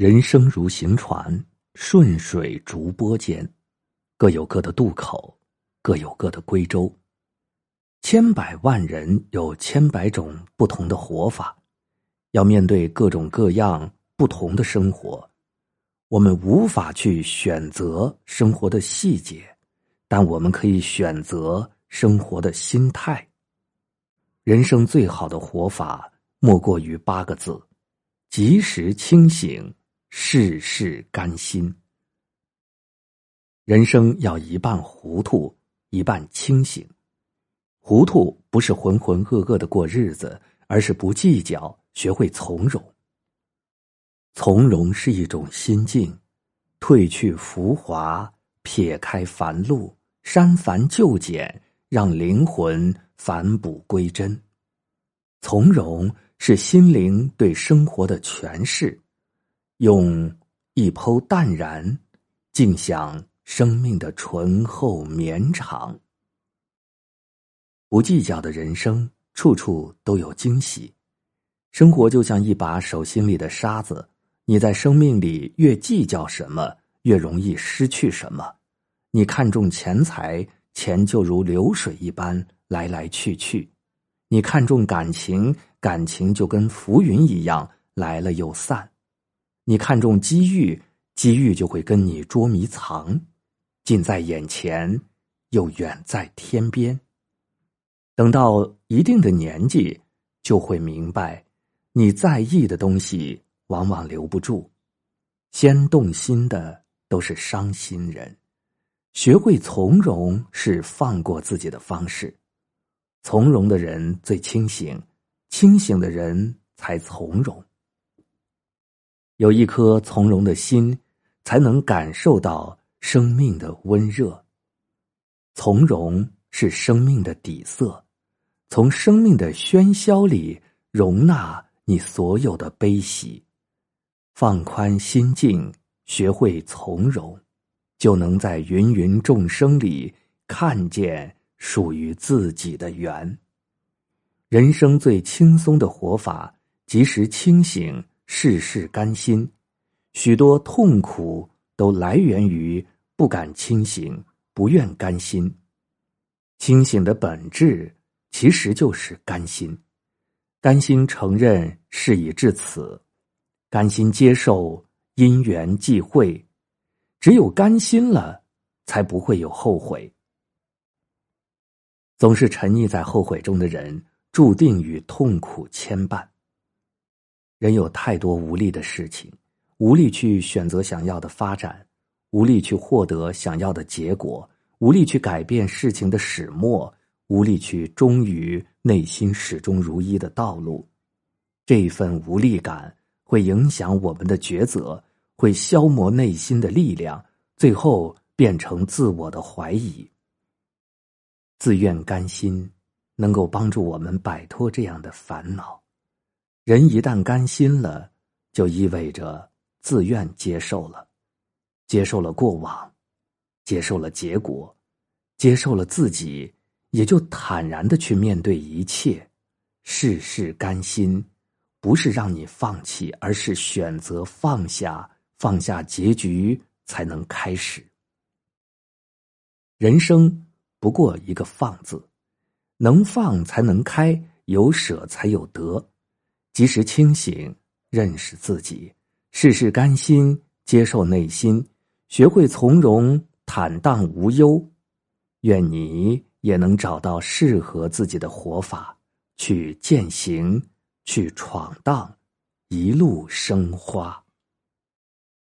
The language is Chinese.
人生如行船，顺水逐波间，各有各的渡口，各有各的归舟。千百万人有千百种不同的活法，要面对各种各样不同的生活。我们无法去选择生活的细节，但我们可以选择生活的心态。人生最好的活法，莫过于八个字：及时清醒。事事甘心。人生要一半糊涂，一半清醒。糊涂不是浑浑噩噩的过日子，而是不计较，学会从容。从容是一种心境，褪去浮华，撇开烦碌，删繁就简，让灵魂返璞归真。从容是心灵对生活的诠释。用一剖淡然，静享生命的醇厚绵长。不计较的人生，处处都有惊喜。生活就像一把手心里的沙子，你在生命里越计较什么，越容易失去什么。你看重钱财，钱就如流水一般来来去去；你看重感情，感情就跟浮云一样来了又散。你看重机遇，机遇就会跟你捉迷藏，近在眼前，又远在天边。等到一定的年纪，就会明白，你在意的东西往往留不住，先动心的都是伤心人。学会从容是放过自己的方式，从容的人最清醒，清醒的人才从容。有一颗从容的心，才能感受到生命的温热。从容是生命的底色，从生命的喧嚣里容纳你所有的悲喜，放宽心境，学会从容，就能在芸芸众生里看见属于自己的缘。人生最轻松的活法，即时清醒。事事甘心，许多痛苦都来源于不敢清醒，不愿甘心。清醒的本质其实就是甘心，甘心承认事已至此，甘心接受因缘际会。只有甘心了，才不会有后悔。总是沉溺在后悔中的人，注定与痛苦牵绊。人有太多无力的事情，无力去选择想要的发展，无力去获得想要的结果，无力去改变事情的始末，无力去忠于内心始终如一的道路。这一份无力感会影响我们的抉择，会消磨内心的力量，最后变成自我的怀疑。自愿甘心，能够帮助我们摆脱这样的烦恼。人一旦甘心了，就意味着自愿接受了，接受了过往，接受了结果，接受了自己，也就坦然的去面对一切。事事甘心，不是让你放弃，而是选择放下，放下结局，才能开始。人生不过一个放字，能放才能开，有舍才有得。及时清醒，认识自己，事事甘心，接受内心，学会从容坦荡无忧。愿你也能找到适合自己的活法，去践行，去闯荡，一路生花。